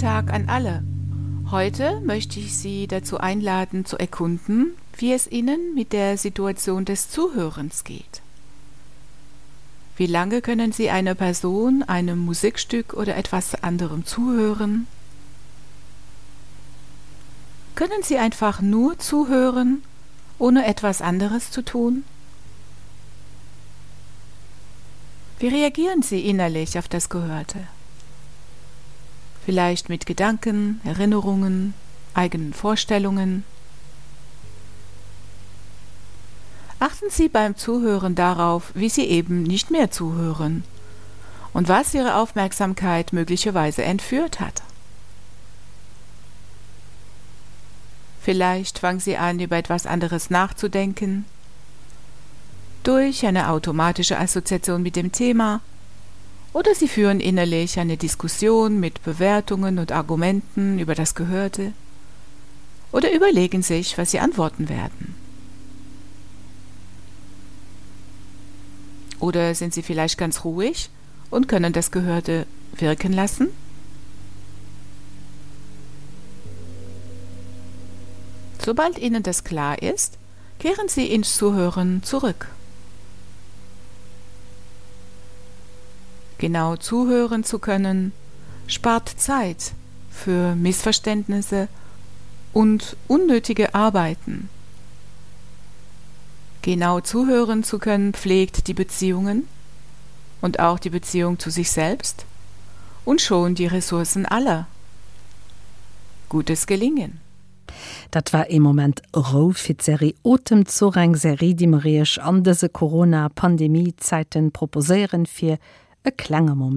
Tag an alle. Heute möchte ich Sie dazu einladen, zu erkunden, wie es Ihnen mit der Situation des Zuhörens geht. Wie lange können Sie einer Person, einem Musikstück oder etwas anderem zuhören? Können Sie einfach nur zuhören, ohne etwas anderes zu tun? Wie reagieren Sie innerlich auf das Gehörte? Vielleicht mit Gedanken, Erinnerungen, eigenen Vorstellungen? Achten Sie beim Zuhören darauf, wie Sie eben nicht mehr zuhören und was Ihre Aufmerksamkeit möglicherweise entführt hat. Vielleicht fangen Sie an, über etwas anderes nachzudenken durch eine automatische Assoziation mit dem Thema oder sie führen innerlich eine Diskussion mit Bewertungen und Argumenten über das Gehörte oder überlegen sich, was sie antworten werden. Oder sind sie vielleicht ganz ruhig und können das Gehörte wirken lassen? Sobald Ihnen das klar ist, kehren Sie ins Zuhören zurück. Genau zuhören zu können, spart Zeit für Missverständnisse und unnötige Arbeiten. Genau zuhören zu können pflegt die Beziehungen und auch die Beziehung zu sich selbst und schon die Ressourcen aller. Gutes Gelingen. Dat war e moment Rofizeri Otem zureng Serie die Mariech an dese Corona-Pandemiezeiten proposeieren fir e klenger moment